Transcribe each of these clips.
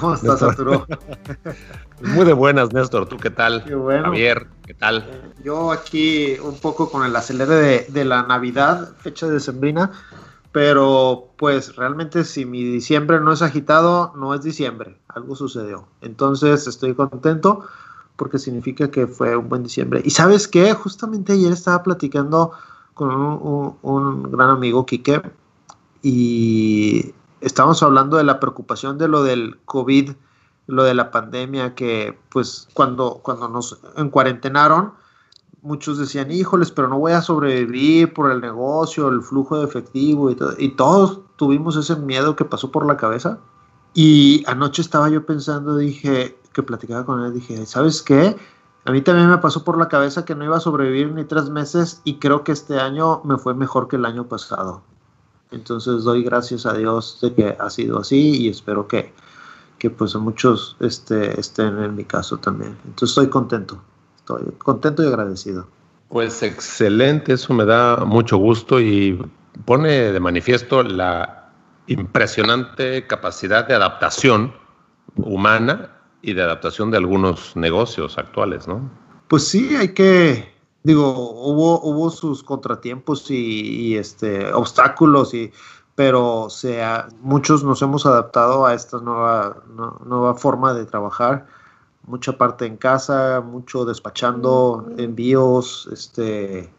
¿Cómo estás, Arturo? Muy de buenas, Néstor. ¿Tú qué tal? Qué bueno. Javier, ¿qué tal? Yo aquí un poco con el acelere de, de la Navidad, fecha de sembrina, pero pues realmente si mi diciembre no es agitado, no es diciembre, algo sucedió. Entonces estoy contento porque significa que fue un buen diciembre. Y sabes qué, justamente ayer estaba platicando con un, un, un gran amigo, Quique, y estábamos hablando de la preocupación de lo del COVID, lo de la pandemia, que pues cuando, cuando nos encuarentenaron, muchos decían, híjoles, pero no voy a sobrevivir por el negocio, el flujo de efectivo y todo. Y todos tuvimos ese miedo que pasó por la cabeza. Y anoche estaba yo pensando, dije, que platicaba con él, dije, ¿sabes qué? A mí también me pasó por la cabeza que no iba a sobrevivir ni tres meses y creo que este año me fue mejor que el año pasado. Entonces doy gracias a Dios de que ha sido así y espero que, que pues muchos este, estén en mi caso también. Entonces estoy contento, estoy contento y agradecido. Pues excelente, eso me da mucho gusto y pone de manifiesto la impresionante capacidad de adaptación humana y de adaptación de algunos negocios actuales, ¿no? Pues sí, hay que, digo, hubo, hubo sus contratiempos y, y este, obstáculos, y, pero sea, muchos nos hemos adaptado a esta nueva, no, nueva forma de trabajar. Mucha parte en casa, mucho despachando envíos, este,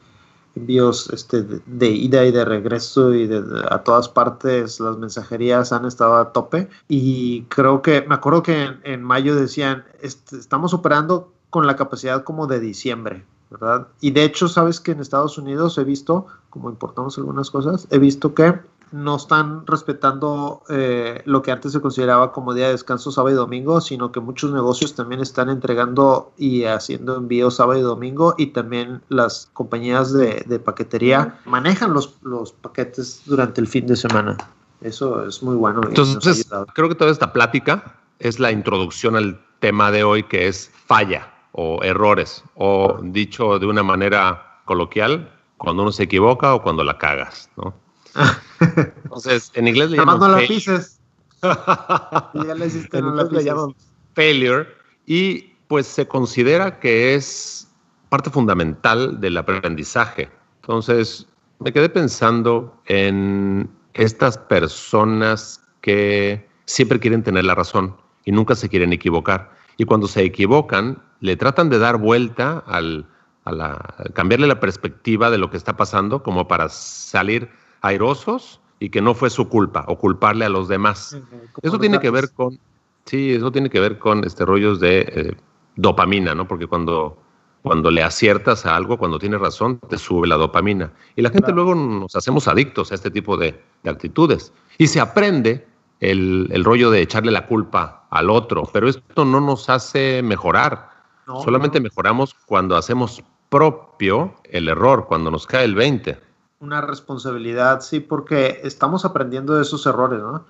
envíos este, de, de, ida y de regreso y de, de, a todas partes. Las mensajerías han estado a tope. Y creo que me acuerdo que en, en mayo decían este, estamos operando con la capacidad como de diciembre verdad y de hecho sabes que en Estados Unidos he visto como importamos algunas cosas he visto que no están respetando eh, lo que antes se consideraba como día de descanso sábado y domingo, sino que muchos negocios también están entregando y haciendo envíos sábado y domingo y también las compañías de, de paquetería manejan los, los, paquetes durante el fin de semana. Eso es muy bueno. Entonces, creo que toda esta plática es la introducción al tema de hoy que es falla o errores o dicho de una manera coloquial, cuando uno se equivoca o cuando la cagas, ¿no? Entonces, en inglés le llaman no la pises. ya le hiciste, en no inglés le llaman failure y pues se considera que es parte fundamental del aprendizaje. Entonces, me quedé pensando en estas personas que siempre quieren tener la razón y nunca se quieren equivocar. Y cuando se equivocan, le tratan de dar vuelta al, a la, cambiarle la perspectiva de lo que está pasando como para salir airosos y que no fue su culpa o culparle a los demás. Eso tiene que ver con, sí, eso tiene que ver con este rollos de eh, dopamina, ¿no? Porque cuando, cuando le aciertas a algo, cuando tienes razón, te sube la dopamina. Y la gente claro. luego nos hacemos adictos a este tipo de, de actitudes. Y se aprende el, el, rollo de echarle la culpa al otro, pero esto no nos hace mejorar. No, Solamente no. mejoramos cuando hacemos propio el error, cuando nos cae el 20 una responsabilidad, sí, porque estamos aprendiendo de esos errores, ¿no?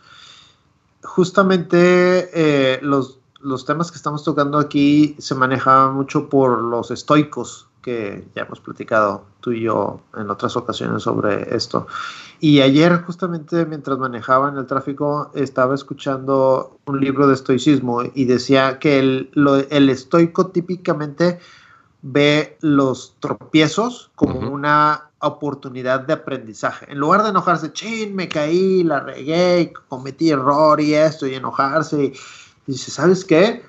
Justamente eh, los, los, temas que estamos tocando aquí se manejaban mucho por los estoicos, que ya hemos platicado tú y yo en otras ocasiones sobre esto. Y ayer, justamente mientras manejaba en el tráfico, estaba escuchando un libro de estoicismo y decía que el, lo, el estoico típicamente ve los tropiezos como uh -huh. una oportunidad de aprendizaje. En lugar de enojarse, chin, me caí, la regué, cometí error y esto, y enojarse, y dice, ¿sabes qué?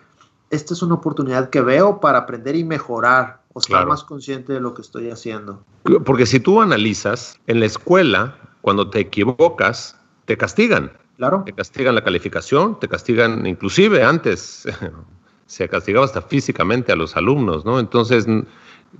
Esta es una oportunidad que veo para aprender y mejorar, o estar claro. más consciente de lo que estoy haciendo. Porque si tú analizas, en la escuela, cuando te equivocas, te castigan. Claro. Te castigan la calificación, te castigan, inclusive antes, se castigaba hasta físicamente a los alumnos, ¿no? Entonces,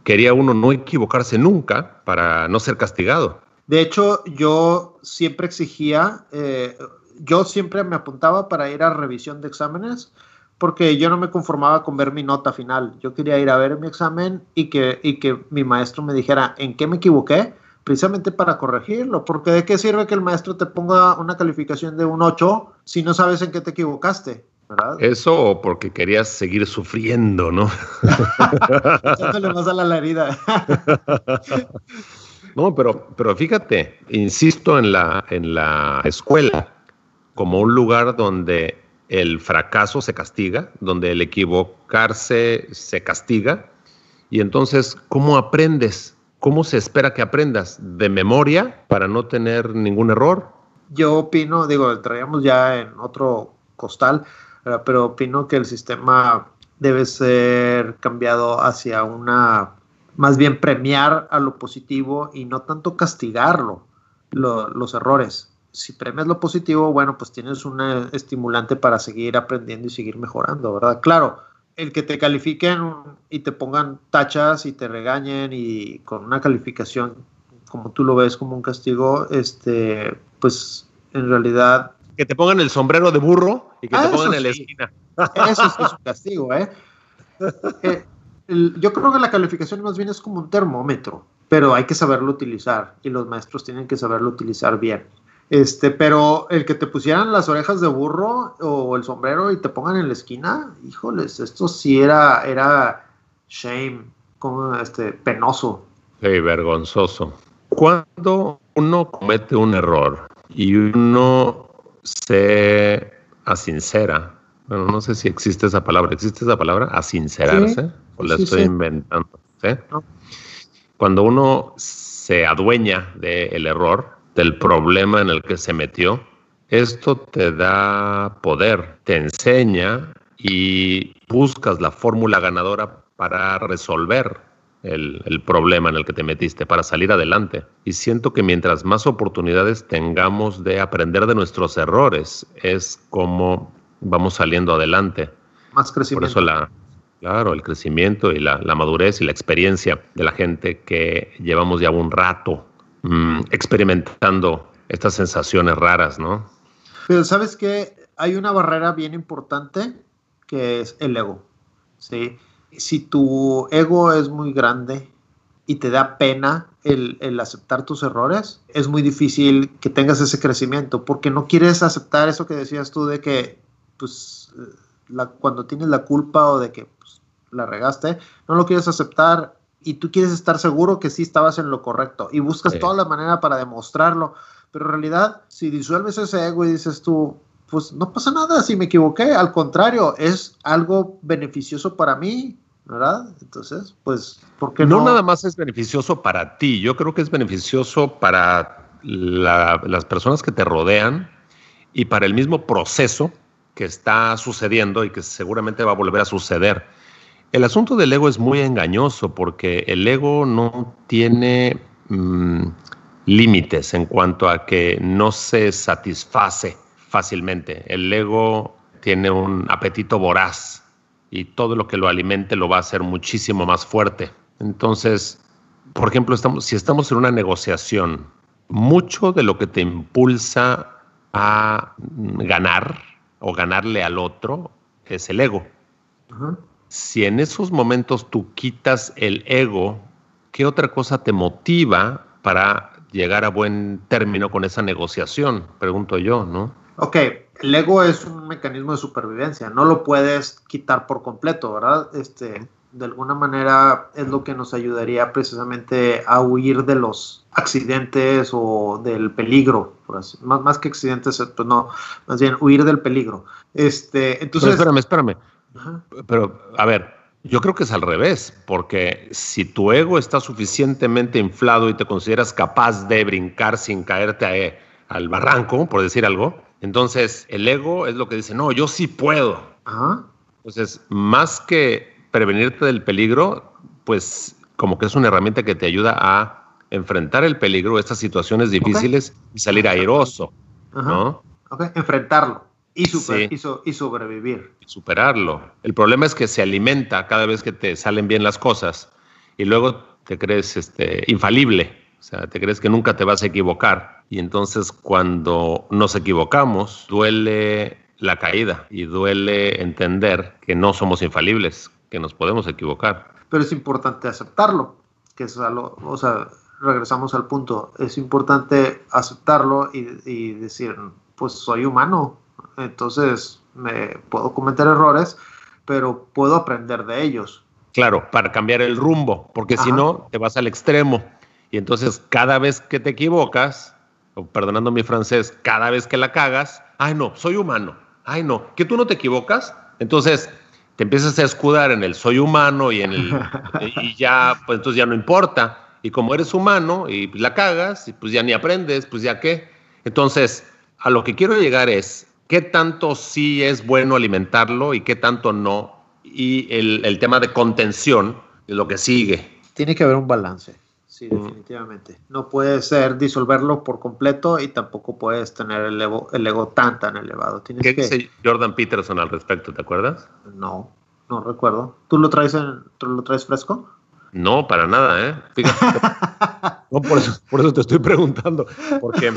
quería uno no equivocarse nunca para no ser castigado. De hecho, yo siempre exigía, eh, yo siempre me apuntaba para ir a revisión de exámenes porque yo no me conformaba con ver mi nota final. Yo quería ir a ver mi examen y que, y que mi maestro me dijera en qué me equivoqué, precisamente para corregirlo. Porque de qué sirve que el maestro te ponga una calificación de un 8 si no sabes en qué te equivocaste. ¿verdad? Eso o porque querías seguir sufriendo, ¿no? Echándole más a la herida. no, pero, pero fíjate, insisto en la, en la escuela como un lugar donde el fracaso se castiga, donde el equivocarse se castiga. Y entonces, ¿cómo aprendes? ¿Cómo se espera que aprendas? ¿De memoria para no tener ningún error? Yo opino, digo, traíamos ya en otro costal, pero opino que el sistema debe ser cambiado hacia una, más bien premiar a lo positivo y no tanto castigarlo, los errores si premias lo positivo, bueno, pues tienes un estimulante para seguir aprendiendo y seguir mejorando, ¿verdad? Claro, el que te califiquen y te pongan tachas y te regañen y con una calificación como tú lo ves como un castigo, este, pues en realidad... Que te pongan el sombrero de burro y que te ah, pongan en la esquina. Eso sí es un castigo, ¿eh? eh yo creo que la calificación más bien es como un termómetro, pero hay que saberlo utilizar y los maestros tienen que saberlo utilizar bien. Este, pero el que te pusieran las orejas de burro o el sombrero y te pongan en la esquina, híjoles, esto sí era, era shame, como este, penoso. Sí, vergonzoso. Cuando uno comete un error y uno se asincera, bueno, no sé si existe esa palabra, ¿existe esa palabra? Asincerarse, o la estoy inventando. Cuando uno se adueña del error, del problema en el que se metió, esto te da poder, te enseña y buscas la fórmula ganadora para resolver el, el, problema en el que te metiste, para salir adelante. Y siento que mientras más oportunidades tengamos de aprender de nuestros errores, es como vamos saliendo adelante. Más crecimiento. Por eso la, claro, el crecimiento y la, la madurez y la experiencia de la gente que llevamos ya un rato Mm, experimentando estas sensaciones raras, ¿no? Pero sabes que hay una barrera bien importante que es el ego. ¿sí? Si tu ego es muy grande y te da pena el, aceptar tus errores, es muy difícil que tengas ese crecimiento porque no quieres aceptar eso que decías tú de que pues, cuando tienes la culpa o de que pues, la regaste, no lo quieres aceptar y tú quieres estar seguro que sí estabas en lo correcto y buscas toda la manera para demostrarlo. Pero en realidad, si disuelves ese ego y dices tú, pues no pasa nada si me equivoqué, al contrario, es algo beneficioso para mí, ¿verdad? Entonces, pues, ¿por qué no? No nada más es beneficioso para ti, yo creo que es beneficioso para las personas que te rodean y para el mismo proceso que está sucediendo y que seguramente va a volver a suceder el asunto del ego es muy engañoso porque el ego no tiene mm, límites en cuanto a que no se satisface fácilmente. El ego tiene un apetito voraz y todo lo que lo alimente lo va a hacer muchísimo más fuerte. Entonces, por ejemplo, estamos, si estamos en una negociación, mucho de lo que te impulsa a ganar o ganarle al otro es el ego si en esos momentos tú quitas el ego, ¿qué otra cosa te motiva para llegar a buen término con esa negociación? Pregunto yo, ¿no? Ok, el ego es un mecanismo de supervivencia, no lo puedes quitar por completo, ¿verdad? Este, de alguna manera es lo que nos ayudaría precisamente a huir de los accidentes o del peligro, más, más que accidentes, pues no, más bien huir del peligro. Este, entonces, espérame, espérame. Pero, a ver, yo creo que es al revés, porque si tu ego está suficientemente inflado y te consideras capaz de brincar sin caerte al barranco, por decir algo, entonces el ego es lo que dice, no, yo sí puedo. Entonces, más que prevenirte del peligro, pues como que es una herramienta que te ayuda a enfrentar el peligro, estas situaciones difíciles y salir airoso, ¿no? Ok, enfrentarlo. Y, y, sobrevivir. Y superarlo. El problema es que se alimenta cada vez que te salen bien las cosas y luego te crees este, infalible. O sea, te crees que nunca te vas a equivocar. Y entonces cuando nos equivocamos, duele la caída y duele entender que no somos infalibles, que nos podemos equivocar. Pero es importante aceptarlo, que es algo, o sea, regresamos al punto, es importante aceptarlo y, y decir, pues soy humano, entonces me puedo cometer errores, pero puedo aprender de ellos. Claro, para cambiar el rumbo, porque si no, te vas al extremo. Y entonces cada vez que te equivocas, o perdonando mi francés, cada vez que la cagas, ay no, soy humano, ay no, que tú no te equivocas. Entonces te empiezas a escudar en el soy humano y en el y ya, pues entonces ya no importa. Y como eres humano y la cagas, y pues ya ni aprendes, pues ya qué. Entonces, a lo que quiero llegar es, ¿qué tanto sí es bueno alimentarlo y qué tanto no? Y el, tema de contención es lo que sigue. Tiene que haber un balance, sí, definitivamente. No puede ser disolverlo por completo y tampoco puedes tener el ego, el ego tan, tan elevado. ¿Qué dice Jordan Peterson al respecto? ¿Te acuerdas? No, no recuerdo. ¿Tú lo traes, en, ¿tú lo traes fresco? No, para nada, ¿eh? no, por eso, por eso te estoy preguntando, porque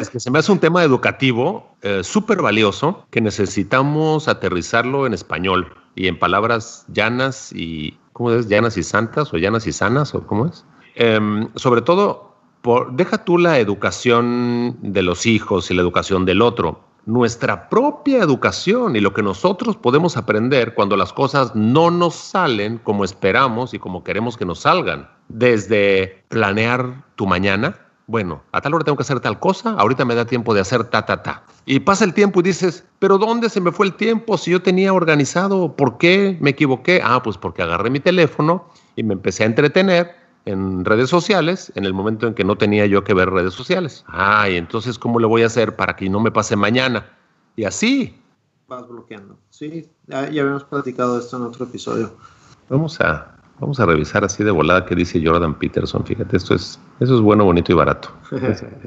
es que se me hace un tema educativo eh, súper valioso que necesitamos aterrizarlo en español y en palabras llanas y, ¿cómo es? Llanas y santas o llanas y sanas o cómo es. Em, sobre todo, deja tú la educación de los hijos y la educación del otro nuestra propia educación y lo que nosotros podemos aprender cuando las cosas no nos salen como esperamos y como queremos que nos salgan. Desde planear tu mañana, bueno, a tal hora tengo que hacer tal cosa, ahorita me da tiempo de hacer ta, ta, ta. Y pasa el tiempo y dices, pero ¿dónde se me fue el tiempo si yo tenía organizado? ¿Por qué me equivoqué? Ah, pues porque agarré mi teléfono y me empecé a entretener en redes sociales en el momento en que no tenía yo que ver redes sociales. Ay, entonces, ¿cómo le voy a hacer para que no me pase mañana? Y así. Vas bloqueando. Sí, ya, habíamos platicado esto en otro episodio. Vamos a, vamos a revisar así de volada qué dice Jordan Peterson. Fíjate, esto es, eso es bueno, bonito y barato.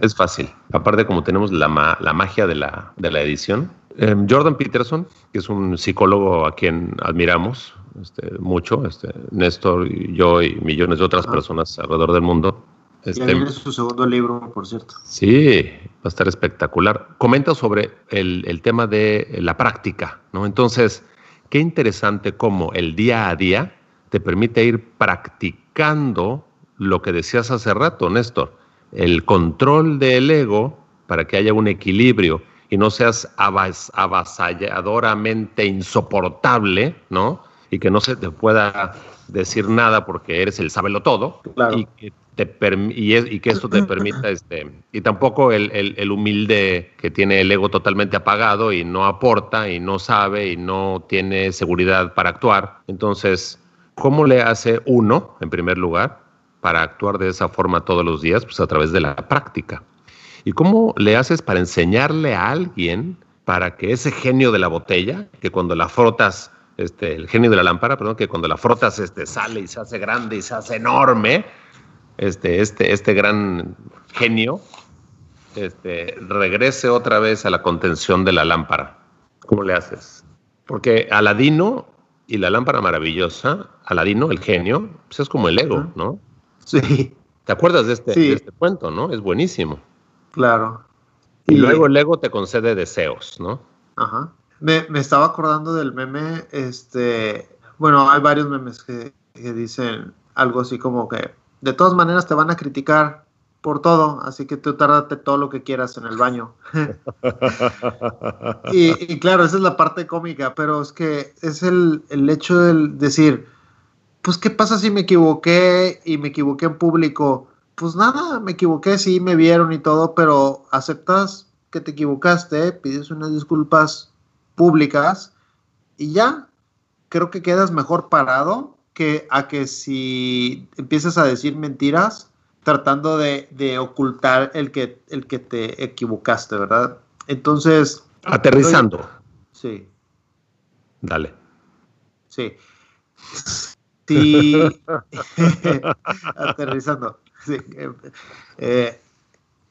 es, fácil. Aparte, como tenemos la, la magia de la, de la edición. Em, Jordan Peterson, que es un psicólogo a quien admiramos, este, mucho, este, Néstor y yo y millones de otras ah. personas alrededor del mundo. Este, su segundo libro, por cierto. Sí, va a estar espectacular. Comenta sobre el, el, tema de la práctica, ¿no? Entonces, qué interesante cómo el día a día te permite ir practicando lo que decías hace rato, Néstor, el control del ego para que haya un equilibrio y no seas avasalladoramente insoportable, ¿no? y que no se te pueda decir nada porque eres el sábelo todo y, que te y, y, que esto te permita, este, y tampoco el, el, humilde que tiene el ego totalmente apagado y no aporta y no sabe y no tiene seguridad para actuar. Entonces, ¿cómo le hace uno, en primer lugar, para actuar de esa forma todos los días? Pues a través de la práctica. ¿Y cómo le haces para enseñarle a alguien para que ese genio de la botella, que cuando la frotas este, el genio de la lámpara, perdón, que cuando la frotas este, sale y se hace grande y se hace enorme, este, este, este gran genio este, regrese otra vez a la contención de la lámpara. ¿Cómo le haces? Porque Aladino y la lámpara maravillosa, Aladino, el genio, pues es como el ego, ¿no? Sí. ¿Te acuerdas de este, de este cuento, no? Es buenísimo. Claro. Y, y luego el ego te concede deseos, ¿no? Ajá. Me, estaba acordando del meme, este, bueno, hay varios memes que, dicen algo así como que de todas maneras te van a criticar por todo, así que tú tárdate todo lo que quieras en el baño. y, claro, esa es la parte cómica, pero es que es el, el hecho de decir, pues, ¿qué pasa si me equivoqué y me equivoqué en público? Pues nada, me equivoqué, sí, me vieron y todo, pero aceptas que te equivocaste, pides unas disculpas públicas y ya creo que quedas mejor parado que a que si empiezas a decir mentiras tratando de, ocultar el que, el que te equivocaste, ¿verdad? Entonces... Aterrizando. Sí. Dale. Sí. Sí. Aterrizando. Sí. Eh,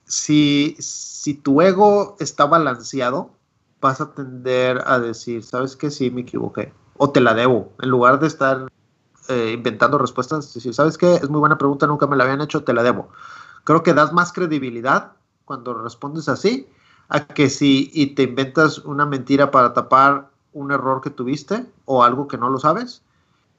si, si tu ego está balanceado, vas a tender a decir, ¿sabes qué? Sí, me equivoqué. O te la debo. En lugar de estar eh, inventando respuestas. Es decir, ¿sabes qué? Es muy buena pregunta, nunca me la habían hecho, te la debo. Creo que das más credibilidad cuando respondes así a que si y te inventas una mentira para tapar un error que tuviste o algo que no lo sabes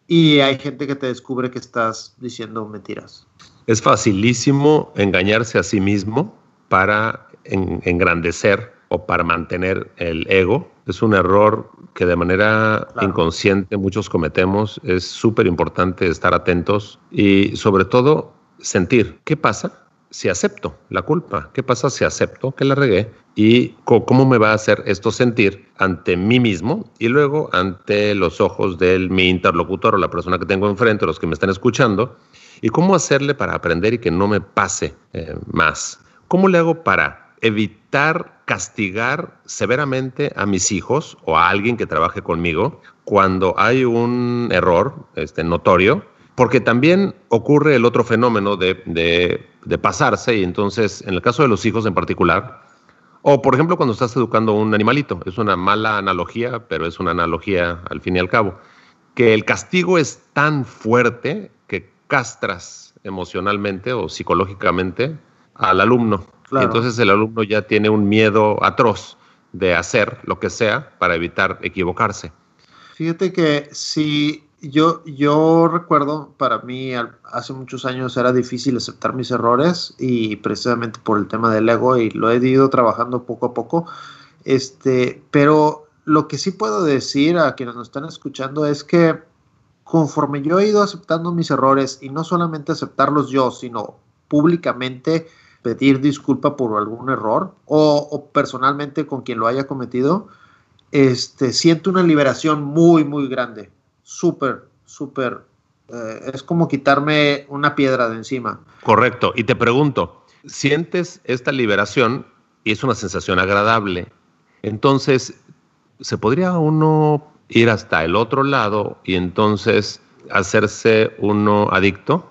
y hay gente que te descubre que estás diciendo mentiras. Es facilísimo engañarse a sí mismo para engrandecer o para mantener el ego. Es un error que de manera inconsciente muchos cometemos. Es súper importante estar atentos y sobre todo sentir qué pasa si acepto la culpa, qué pasa si acepto que la regué y cómo me va a hacer esto sentir ante mí mismo y luego ante los ojos de mi interlocutor o la persona que tengo enfrente, los que me están escuchando, y cómo hacerle para aprender y que no me pase eh, más. ¿Cómo le hago para evitar castigar severamente a mis hijos o a alguien que trabaje conmigo cuando hay un error este, notorio, porque también ocurre el otro fenómeno de, de, pasarse y entonces, en el caso de los hijos en particular, o por ejemplo cuando estás educando a un animalito, es una mala analogía, pero es una analogía al fin y al cabo, que el castigo es tan fuerte que castras emocionalmente o psicológicamente al alumno entonces el alumno ya tiene un miedo atroz de hacer lo que sea para evitar equivocarse. Fíjate que si yo, yo recuerdo, para mí hace muchos años era difícil aceptar mis errores y precisamente por el tema del ego y lo he ido trabajando poco a poco. Este, pero lo que sí puedo decir a quienes nos están escuchando es que conforme yo he ido aceptando mis errores y no solamente aceptarlos yo, sino públicamente pedir disculpa por algún error o, personalmente con quien lo haya cometido, este, siento una liberación muy, muy grande. Súper, súper. Eh, es como quitarme una piedra de encima. Correcto. Y te pregunto, ¿sientes esta liberación y es una sensación agradable? Entonces, ¿se podría uno ir hasta el otro lado y entonces hacerse uno adicto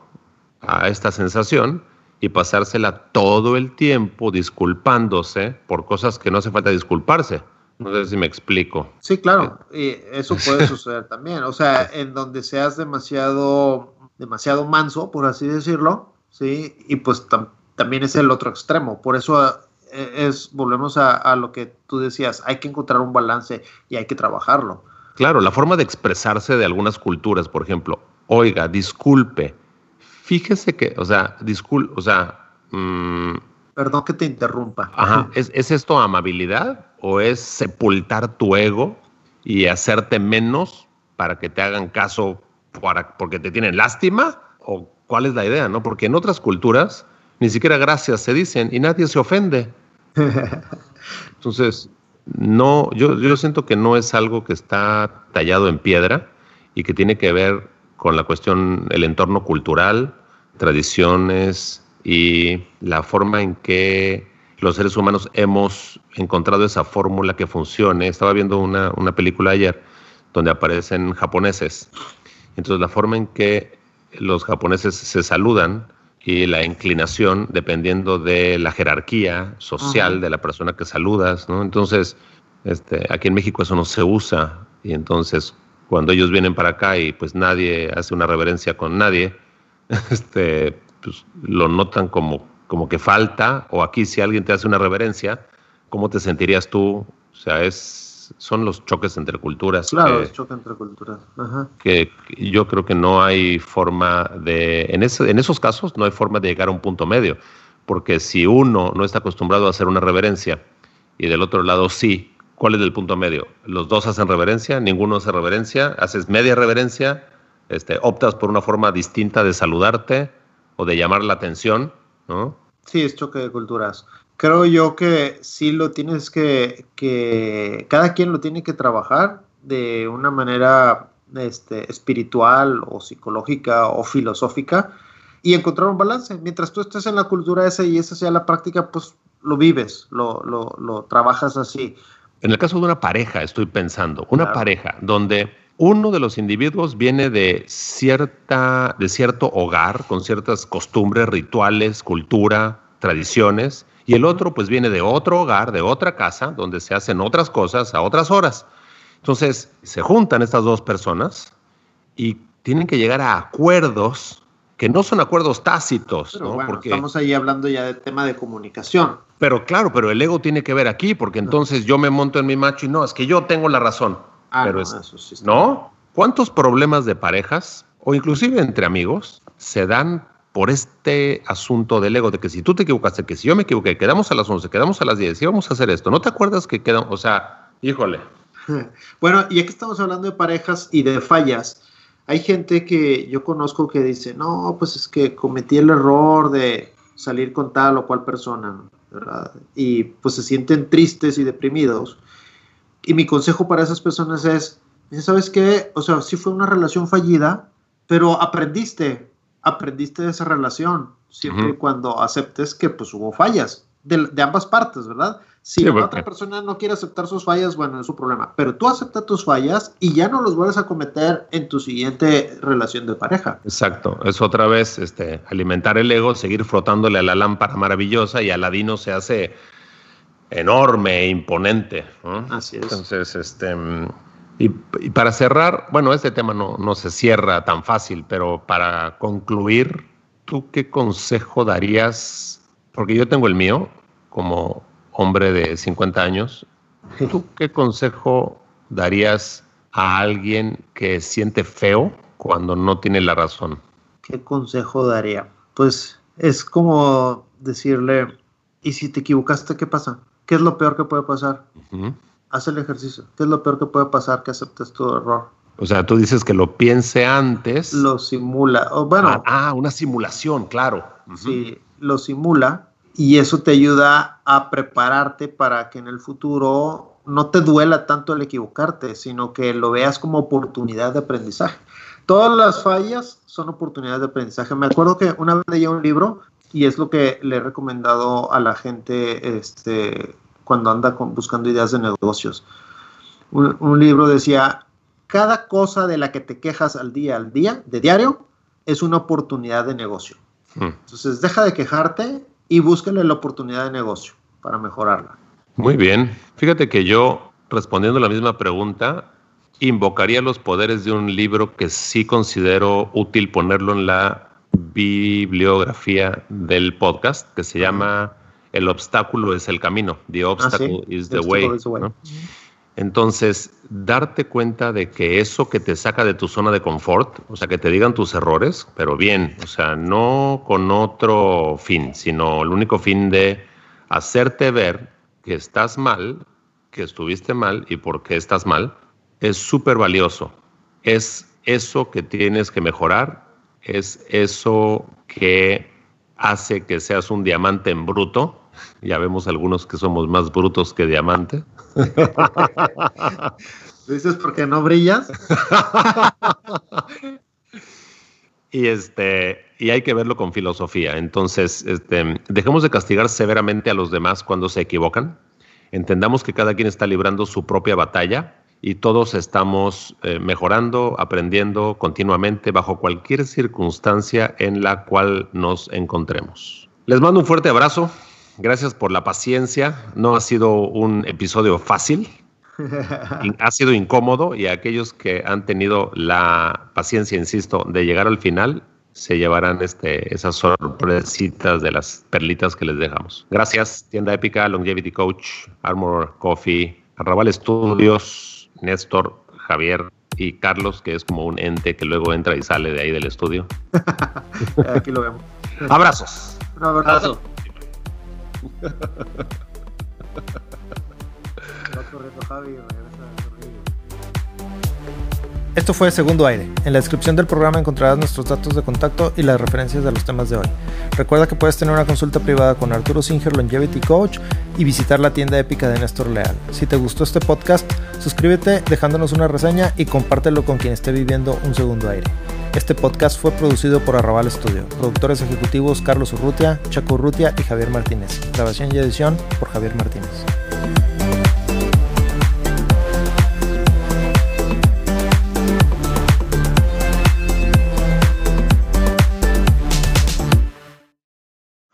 a esta sensación? Y pasársela todo el tiempo disculpándose por cosas que no hace falta disculparse. No sé si me explico. Sí, claro, y eso puede suceder también. O sea, en donde seas demasiado, demasiado manso, por así decirlo, sí, y pues también es el otro extremo. Por eso eh, es, volvemos a, a, lo que tú decías, hay que encontrar un balance y hay que trabajarlo. Claro, la forma de expresarse de algunas culturas, por ejemplo, oiga, disculpe, Fíjese que, o sea, disculpe, o sea... Mm, Perdón que te interrumpa. Ajá, ¿Es, esto amabilidad o es sepultar tu ego y hacerte menos para que te hagan caso para, porque te tienen lástima? ¿O cuál es la idea, no? Porque en otras culturas ni siquiera gracias se dicen y nadie se ofende. Entonces, no, yo, yo siento que no es algo que está tallado en piedra y que tiene que ver con la cuestión, el entorno cultural, tradiciones y la forma en que los seres humanos hemos encontrado esa fórmula que funcione. Estaba viendo una, una película ayer donde aparecen japoneses. Entonces la forma en que los japoneses se saludan y la inclinación dependiendo de la jerarquía social de la persona que saludas, ¿no? Entonces, este, aquí en México eso no se usa y entonces cuando ellos vienen para acá y pues nadie hace una reverencia con nadie, este, pues, lo notan como, como que falta, o aquí si alguien te hace una reverencia, ¿cómo te sentirías tú? O sea, es, son los choques entre culturas. Claro, los choques entre culturas. Que yo creo que no hay forma de, en, ese, en esos casos no hay forma de llegar a un punto medio, porque si uno no está acostumbrado a hacer una reverencia y del otro lado sí, ¿cuál es el punto medio? Los dos hacen reverencia, ninguno hace reverencia, haces media reverencia, este, optas por una forma distinta de saludarte o de llamar la atención, ¿no? Sí, es choque de culturas. Creo yo que sí lo tienes que, que cada quien lo tiene que trabajar de una manera este, espiritual o psicológica o filosófica y encontrar un balance. Mientras tú estés en la cultura esa y esa sea la práctica, pues lo vives, lo, lo, lo trabajas así. En el caso de una pareja, estoy pensando, una pareja donde uno de los individuos viene de, cierta, de cierto hogar, con ciertas costumbres, rituales, cultura, tradiciones, y el otro pues viene de otro hogar, de otra casa, donde se hacen otras cosas a otras horas. Entonces, se juntan estas dos personas y tienen que llegar a acuerdos que no son acuerdos tácitos. Pero bueno, estamos ahí hablando ya de tema de comunicación. Pero claro, pero el ego tiene que ver aquí, porque entonces yo me monto en mi macho y no, es que yo tengo la razón. Ah, pero no, es- eso sí está ¿No? ¿Cuántos problemas de parejas o inclusive entre amigos se dan por este asunto del ego de que si tú te equivocaste, que si yo me equivoqué, quedamos a las 11, quedamos a las 10 y vamos a hacer esto? ¿No te acuerdas que quedan, o sea, híjole, Bueno, y ya que estamos hablando de parejas y de fallas, hay gente que yo conozco que dice, no, pues es que cometí el error de salir con tal o cual persona, ¿verdad? Y pues se sienten tristes y deprimidos. Y mi consejo para esas personas es, ¿sabes qué? O sea, sí fue una relación fallida, pero aprendiste, aprendiste de esa relación, siempre y cuando aceptes que pues hubo fallas de, de ambas partes, ¿verdad? Si Sí, la porque- otra persona no quiere aceptar sus fallas, bueno, es su problema, pero tú acepta tus fallas y ya no los vuelves a cometer en tu siguiente relación de pareja. exacto, es otra vez este, alimentar el ego, seguir frotándole a la lámpara maravillosa y Aladino se hace enorme e imponente. ¿no? Así es. Entonces, este, y, y para cerrar, bueno, este tema no, no se cierra tan fácil, pero para concluir, ¿tú qué consejo darías? Porque yo tengo el mío como hombre de 50 años. ¿Tú qué consejo darías a alguien que siente feo cuando no tiene la razón? ¿Qué consejo daría? Pues es como decirle, ¿y si te equivocaste, qué pasa? ¿Qué es lo peor que puede pasar? Ujú. Haz el ejercicio. ¿Qué es lo peor que puede pasar que aceptes tu error? O sea, tú dices que lo piense antes. Lo simula. O bueno, ah, ah, una simulación, claro. Ujú. Sí, lo simula y eso te ayuda a prepararte para que en el futuro no te duela tanto el equivocarte, sino que lo veas como oportunidad de aprendizaje. Todas las fallas son oportunidades de aprendizaje. Me acuerdo que una vez leía un libro y es lo que le he recomendado a la gente este, cuando anda con- buscando ideas de negocios. Un, un libro decía, cada cosa de la que te quejas al día al día, de diario, es una oportunidad de negocio. Mm. Entonces, deja de quejarte y búscale la oportunidad de negocio para mejorarla. Muy bien. Fíjate que yo, respondiendo la misma pregunta, invocaría los poderes de un libro que sí considero útil ponerlo en la bibliografía del podcast, que se llama El obstáculo es el camino. The obstacle is the Ah, The way. obstacle is the way. ¿no? Entonces, darte cuenta de que eso que te saca de tu zona de confort, o sea, que te digan tus errores, pero bien, o sea, no con otro fin, sino el único fin de hacerte ver que estás mal, que estuviste mal y por qué estás mal, es súper valioso. Es eso que tienes que mejorar, es eso que hace que seas un diamante en bruto. Ya vemos algunos que somos más brutos que diamante. ¿Lo dices porque no brillas? Y este, y hay que verlo con filosofía. Entonces, este, dejemos de castigar severamente a los demás cuando se equivocan. Entendamos que cada quien está librando su propia batalla y todos estamos eh, mejorando, aprendiendo continuamente bajo cualquier circunstancia en la cual nos encontremos. Les mando un fuerte abrazo. Gracias por la paciencia. No ha sido un episodio fácil. Ha sido incómodo y aquellos que han tenido la paciencia, insisto, de llegar al final, se llevarán este, esas sorpresitas de las perlitas que les dejamos. Gracias, Tienda Épica, Longevity Coach, Armor Coffee, Arrabal Studios, Néstor, Javier y Carlos, que es como un ente que luego entra y sale de ahí del estudio. Aquí lo vemos. Abrazos. Un abrazo. Esto fue Segundo Aire. En la descripción del programa encontrarás nuestros datos de contacto y las referencias de los temas de hoy. Recuerda que puedes tener una consulta privada con Arturo Singer Longevity Coach y visitar la tienda épica de Néstor Leal. Si te gustó este podcast, suscríbete dejándonos una reseña y compártelo con quien esté viviendo un segundo aire. Este podcast fue producido por Arrabal Studio. Productores ejecutivos Carlos Urrutia, Chaco Urrutia y Javier Martínez. Grabación y edición por Javier Martínez.